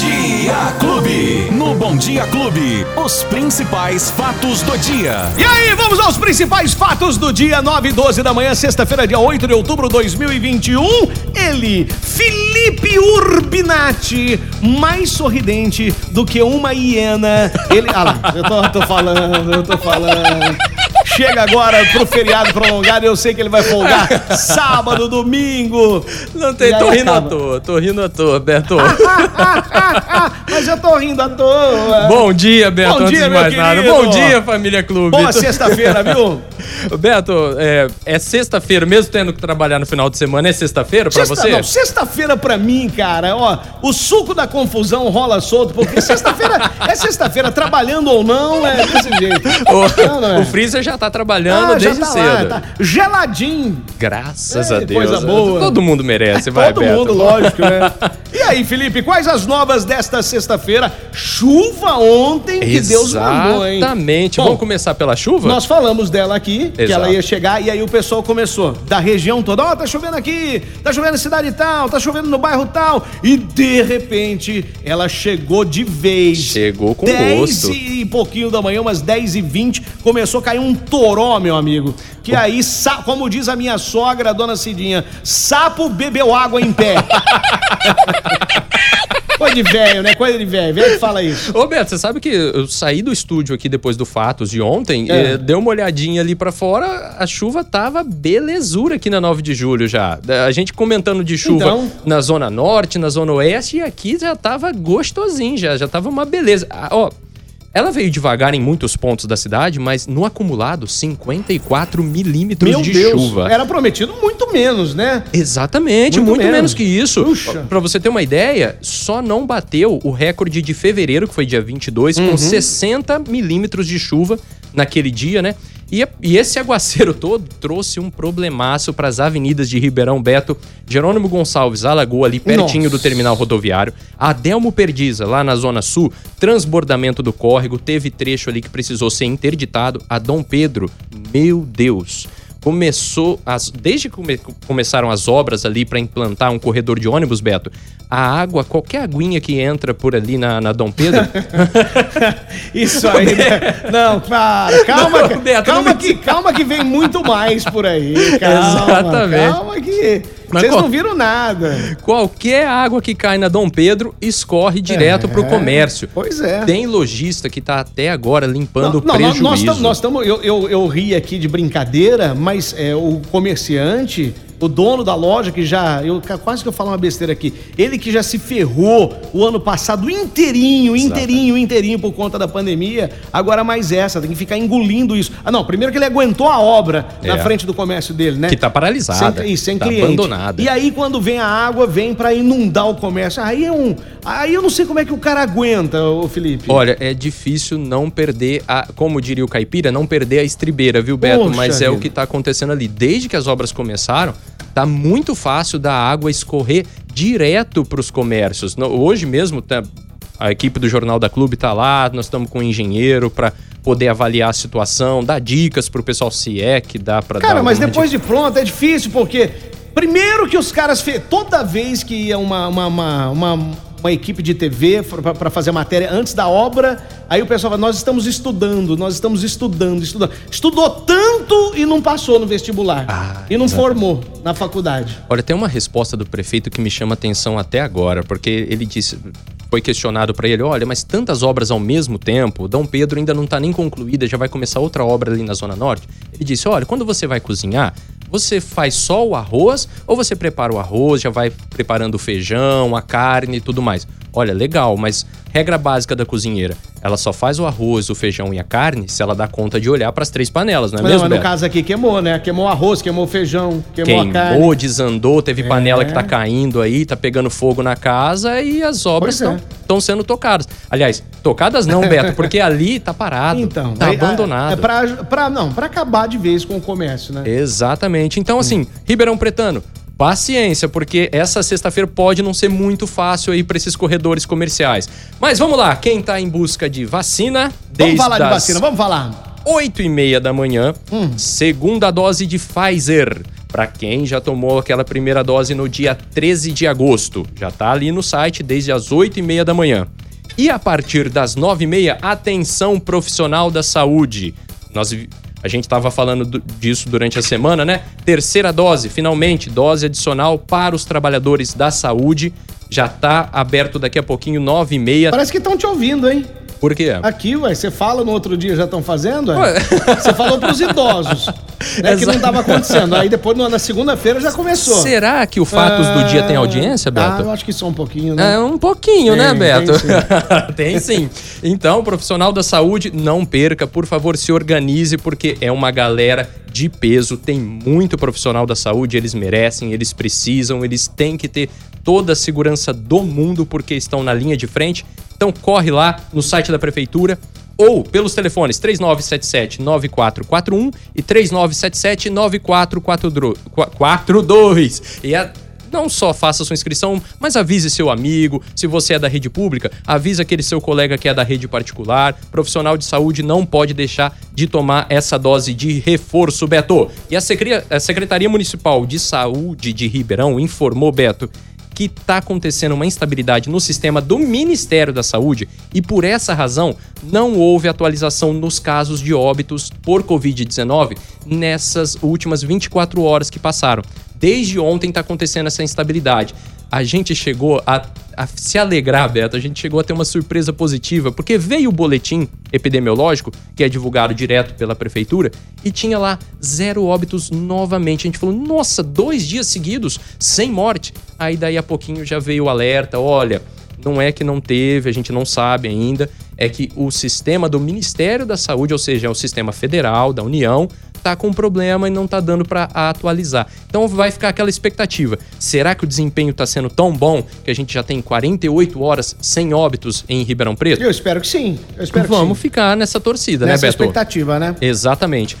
Dia Clube. No Bom Dia Clube, os principais fatos do dia. E aí, vamos aos principais fatos do dia 9 e 12 da manhã, sexta-feira, dia 8 de outubro de 2021. Ele, Felipe Urbinati, mais sorridente do que uma hiena. Ele. Ah lá, eu tô, tô falando, eu tô falando. Chega agora pro feriado prolongado, eu sei que ele vai folgar sábado, domingo. Não tem, E tô rindo à acaba. toa, tô rindo à toa, Beto. Mas eu tô rindo à toa. Bom dia, Beto, Bom antes dia, de meu mais nada. querido. Bom dia, família Clube. Boa sexta-feira, viu? Beto, é, é sexta-feira, mesmo tendo que trabalhar no final de semana, é sexta-feira pra Sexta- você? não, sexta-feira pra mim, cara, ó, o suco da confusão rola solto, porque sexta-feira é sexta-feira, trabalhando ou não, é desse jeito. Não, não é? O, o Freezer já tá trabalhando Ah, desde tá cedo. lá, tá geladinho. Graças É, a Deus. coisa boa. Todo mundo merece, vai, Todo Beto. mundo, lógico, né? E aí, Felipe, quais as novas desta sexta-feira? Chuva ontem que Deus mandou, hein? Exatamente. Vamos começar pela chuva? Nós falamos dela aqui, que Exato. ela ia chegar, e aí o pessoal começou, da região toda, ó, tá chovendo aqui, tá chovendo na cidade tal, tá chovendo no bairro tal, e de repente ela chegou de vez. Chegou com 10 gosto. e pouquinho da manhã, umas 10 e 20, começou a cair um toró, meu amigo. Que aí, como diz a minha sogra, a dona Cidinha, sapo bebeu água em pé. Coisa de velho, né? Coisa de velho. Velho que fala isso. Ô, Beto, você sabe que eu saí do estúdio aqui depois do Fatos de ontem, É. eh, dei uma olhadinha ali pra fora, a chuva tava belezura aqui na 9 de julho já. A gente comentando de chuva Então? na zona norte, na zona oeste, e aqui já tava gostosinho já, já tava uma beleza. Ah, ó, ela veio devagar em muitos pontos da cidade, mas no acumulado, 54 milímetros Meu de Deus, chuva. era prometido muito menos, né? Exatamente, Muito muito, menos. menos. que isso. Puxa. Pra você ter uma ideia, só não bateu o recorde de fevereiro, que foi dia 22, Uhum. com 60 milímetros de chuva naquele dia, né? E, e esse aguaceiro todo trouxe um problemaço para as avenidas de Ribeirão Beto, Jerônimo Gonçalves alagou ali pertinho Nossa. do terminal rodoviário, Adelmo Perdiza, lá na zona sul, transbordamento do córrego, teve trecho ali que precisou ser interditado, a Dom Pedro, meu Deus começou as desde que come- começaram as obras ali para implantar um corredor de ônibus, Beto, a água, qualquer aguinha que entra por ali na, na Dom Pedro, Isso aí, né? Não, para. Calma, Não, Beto, calma não me- que, calma que vem muito mais por aí. Calma, Exatamente. Calma que vocês não viram nada. qualquer água que cai na Dom Pedro escorre direto pro comércio. Pois é. Tem lojista que tá até agora limpando o prejuízo. nós estamos, eu, eu, eu ri aqui de brincadeira, mas é, o comerciante, o dono da loja que já, eu quase que eu falo uma besteira aqui, ele que já se ferrou o ano passado inteirinho, inteirinho, inteirinho por conta da pandemia, agora mais essa, tem que ficar engolindo isso. Ah, não, primeiro que ele aguentou a obra na É. frente do comércio dele, né? Que tá paralisada, Sem, e sem tá cliente. abandonada. E aí quando vem a água, vem pra inundar o comércio. Aí é um, aí eu não sei como é que o cara aguenta, ô Felipe. Olha, é difícil não perder a, como diria o caipira, não perder a estribeira, viu, Beto? Poxa Mas é vida. o que tá acontecendo ali. Desde que as obras começaram, tá muito fácil da água escorrer direto pros comércios. No- Hoje mesmo, tá- a equipe do Jornal da Clube tá lá, nós estamos com um engenheiro para poder avaliar a situação, dar dicas pro pessoal se é que dá para dar Cara, mas depois de pronto é difícil, porque primeiro que os caras fe... toda vez que ia uma, uma, uma, uma, uma equipe de TV pra fazer matéria antes da obra, aí o pessoal fala, nós estamos estudando, nós estamos estudando, estudando. Estudou tanto e não passou no vestibular. Ah, e não exatamente. formou na faculdade. Olha, tem uma resposta do prefeito que me chama atenção até agora, porque ele disse, foi questionado para ele, olha, mas tantas obras ao mesmo tempo, Dom Pedro ainda não tá nem concluída, já vai começar outra obra ali na Zona Norte. Ele disse, olha, quando você vai cozinhar, você faz só o arroz ou você prepara o arroz, já vai preparando o feijão, a carne e tudo mais? Olha, legal, mas regra básica da cozinheira, ela só faz o arroz, o feijão e a carne se ela dá conta de olhar para as três panelas, não é Mas, mesmo? mas no Beto? caso aqui queimou, né? Queimou arroz, queimou feijão, queimou, a carne. Queimou, desandou, teve panela É. que tá caindo aí, tá pegando fogo na casa e as obras Pois é. estão sendo tocadas. Aliás, tocadas não, Beto, porque ali tá parado, Então, tá aí, abandonado. É pra, pra, não, pra acabar de vez com o comércio, né? Exatamente. Então, assim, Ribeirão Pretano, paciência, porque essa sexta-feira pode não ser muito fácil aí para esses corredores comerciais. Mas vamos lá, quem tá em busca de vacina, Vamos desde falar de vacina, vamos falar. 8 e meia da manhã, Hum. segunda dose de Pfizer. Para quem já tomou aquela primeira dose no dia 13 de agosto, já tá ali no site desde as 8 e meia da manhã. E a partir das 9 e meia, atenção profissional da saúde. Nós a gente estava falando disso durante a semana, né? Terceira dose, finalmente, dose adicional para os trabalhadores da saúde. Já está aberto daqui a pouquinho, 9 e meia. Parece que estão te ouvindo, hein? Por quê? Aqui, ué, você fala no outro dia, já estão fazendo? Ué? Você falou para os idosos, né, que não estava acontecendo. Aí depois, na segunda-feira, já começou. Será que o Fatos do Dia tem audiência, Beto? Ah, eu acho que só um pouquinho, né? É, um pouquinho, né, tem, né, Beto? Tem sim. tem sim. Então, profissional da saúde, não perca, por favor, se organize, porque é uma galera de peso, tem muito profissional da saúde, eles merecem, eles precisam, eles têm que ter toda a segurança do mundo porque estão na linha de frente então corre lá no site da prefeitura ou pelos telefones 3977-9441 e 3977-9442. E a não só faça sua inscrição, mas avise seu amigo. Se você é da rede pública, avise aquele seu colega que é da rede particular. Profissional de saúde não pode deixar de tomar essa dose de reforço, Beto. E a Secretaria Municipal de Saúde de Ribeirão informou, Beto, que está acontecendo uma instabilidade no sistema do Ministério da Saúde e por essa razão não houve atualização nos casos de óbitos por Covid-19 nessas últimas 24 horas que passaram. Desde ontem está acontecendo essa instabilidade a gente chegou a, a, se alegrar, Beto, a gente chegou a ter uma surpresa positiva, porque veio o boletim epidemiológico, que é divulgado direto pela prefeitura, e tinha lá zero óbitos novamente. A gente falou, nossa, dois dias seguidos sem morte. Aí daí a pouquinho já veio o alerta, olha, não é que não teve, a gente não sabe ainda, é que o sistema do Ministério da Saúde, ou seja, é o sistema federal da União, tá com problema e não tá dando para atualizar. Então vai ficar aquela expectativa. Será que o desempenho tá sendo tão bom que a gente já tem 48 horas sem óbitos em Ribeirão Preto? Eu espero que sim. Eu espero Vamos sim. ficar nessa torcida, nessa né, Beto? expectativa, né? Exatamente.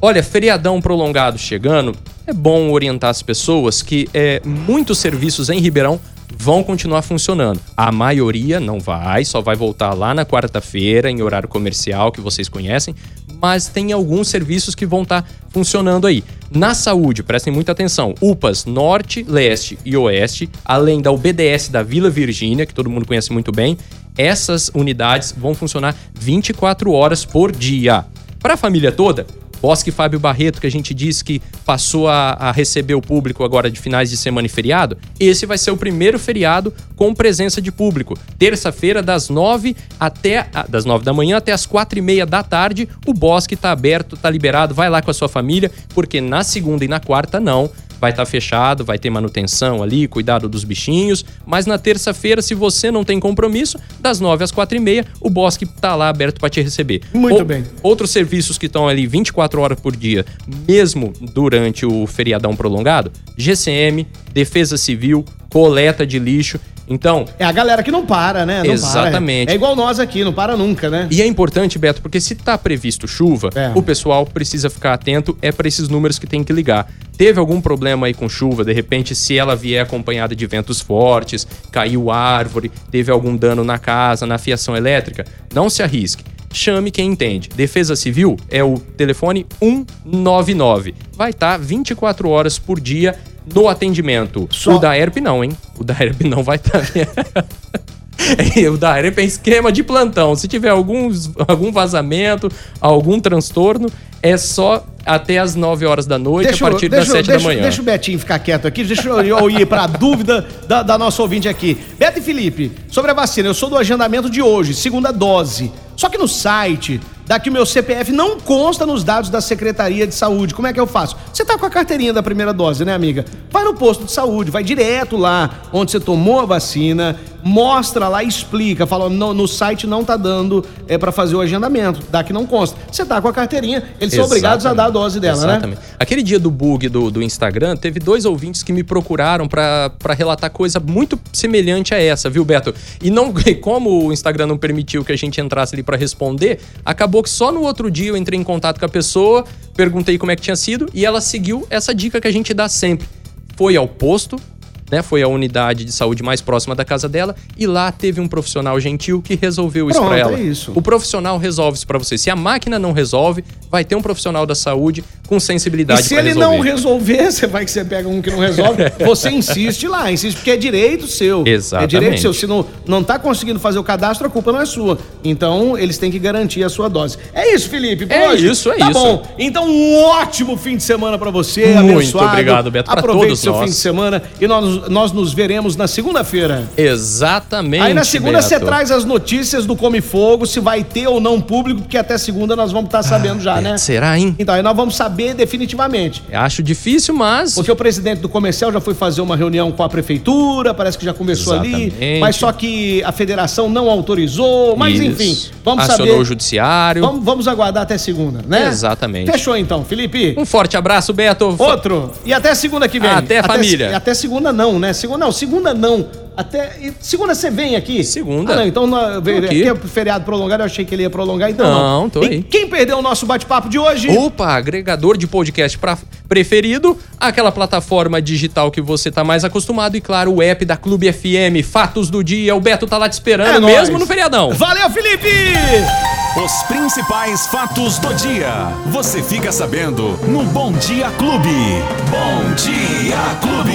Olha, feriadão prolongado chegando, é bom orientar as pessoas que é, muitos serviços em Ribeirão vão continuar funcionando. A maioria não vai, só vai voltar lá na quarta-feira, em horário comercial, que vocês conhecem, mas tem alguns serviços que vão estar tá funcionando aí. Na saúde, prestem muita atenção: UPAs Norte, Leste e Oeste, além da UBDS da Vila Virgínia, que todo mundo conhece muito bem, essas unidades vão funcionar 24 horas por dia. Para a família toda, Bosque Fábio Barreto, que a gente disse que passou a, a, receber o público agora de finais de semana e feriado, esse vai ser o primeiro feriado com presença de público. Terça-feira, das nove até das nove da manhã até as quatro e meia da tarde, o Bosque está aberto, está liberado, vai lá com a sua família, porque na segunda e na quarta não vai estar tá fechado, vai ter manutenção ali, cuidado dos bichinhos. Mas na terça-feira, se você não tem compromisso, das 9 às 4 e meia, o Bosque tá lá aberto para te receber. Muito o, bem. Outros serviços que estão ali 24 horas por dia, mesmo durante o feriadão prolongado, GCM, Defesa Civil, coleta de lixo. Então. É a galera que não para, né? Não exatamente. Para. É igual nós aqui, não para nunca, né? E é importante, Beto, porque se tá previsto chuva, é. o pessoal precisa ficar atento, é para esses números que tem que ligar. Teve algum problema aí com chuva, de repente, se ela vier acompanhada de ventos fortes, caiu árvore, teve algum dano na casa, na fiação elétrica, não se arrisque chame quem entende. Defesa Civil é o telefone 199. Vai estar tá 24 horas por dia no atendimento. Só... O da ERP não, hein? O da ERP não vai estar. Tá... o da ERP é esquema de plantão. Se tiver alguns, algum vazamento, algum transtorno, é só até as 9 horas da noite, deixa, a partir deixa, das 7 deixa, da manhã. Deixa o Betinho ficar quieto aqui, deixa eu ir para a dúvida da, da nossa ouvinte aqui. Beto e Felipe, sobre a vacina, eu sou do agendamento de hoje, segunda dose. Só que no site daqui o meu CPF não consta nos dados da Secretaria de Saúde. Como é que eu faço? Você tá com a carteirinha da primeira dose, né, amiga? Vai no posto de saúde, vai direto lá onde você tomou a vacina, mostra lá, explica, fala, no, no site não tá dando é para fazer o agendamento, daqui não consta. Você tá com a carteirinha, eles são obrigados a dar a dose dela, né? Exatamente. né? Aquele dia do bug do, do Instagram, teve dois ouvintes que me procuraram para relatar coisa muito semelhante a essa, viu, Beto? E não, como o Instagram não permitiu que a gente entrasse ali para responder, acabou que só no outro dia eu entrei em contato com a pessoa, perguntei como é que tinha sido e ela seguiu essa dica que a gente dá sempre. Foi ao posto, né? Foi a unidade de saúde mais próxima da casa dela e lá teve um profissional gentil que resolveu isso pra ela. é isso. O profissional resolve isso pra você. Se a máquina não resolve, vai ter um profissional da saúde com sensibilidade se pra ele resolver. não resolver, você vai que você pega um que não resolve, você insiste lá, insiste, porque é direito seu. Exatamente. É direito seu. Se não, não tá conseguindo fazer o cadastro, a culpa não é sua. Então, eles têm que garantir a sua dose. É isso, Felipe. por É hoje? isso, é tá isso. bom. Então, um ótimo fim de semana pra você, Muito abençoado. obrigado, Beto, Aproveite todos seu nós. fim de semana e nós, nós nos veremos na segunda-feira. Exatamente. Aí na segunda Beto. você traz as notícias do Come Fogo, se vai ter ou não público, porque até segunda nós vamos estar sabendo já, né? Será, hein? Então, aí nós vamos saber definitivamente. Acho difícil, mas. Porque o presidente do comercial já foi fazer uma reunião com a prefeitura, parece que já começou ali, Exatamente. mas só que a federação não autorizou, mas Isso. enfim, vamos Acionou saber. o judiciário. Vamos, vamos aguardar até segunda, né? Exatamente. Fechou então, Felipe. Um forte abraço, Beto. Outro. E até segunda que vem. Até, família. Até segunda não, né? Segunda não, segunda não. Até segunda você vem aqui? Segunda. Ah, não, então não, Tô aqui. aqui é feriado prolongado, eu achei que ele ia prolongar, então não. Não, tô E aí. quem perdeu o nosso bate-papo de hoje? Opa, agregador de podcast pra- preferido, aquela plataforma digital que você tá mais acostumado e, claro, o app da Clube FM, Fatos do Dia. O Beto tá lá te esperando, É nóis. mesmo no feriadão. Valeu, Felipe! Os principais fatos do dia. Você fica sabendo no Bom Dia Clube. Bom Dia Clube.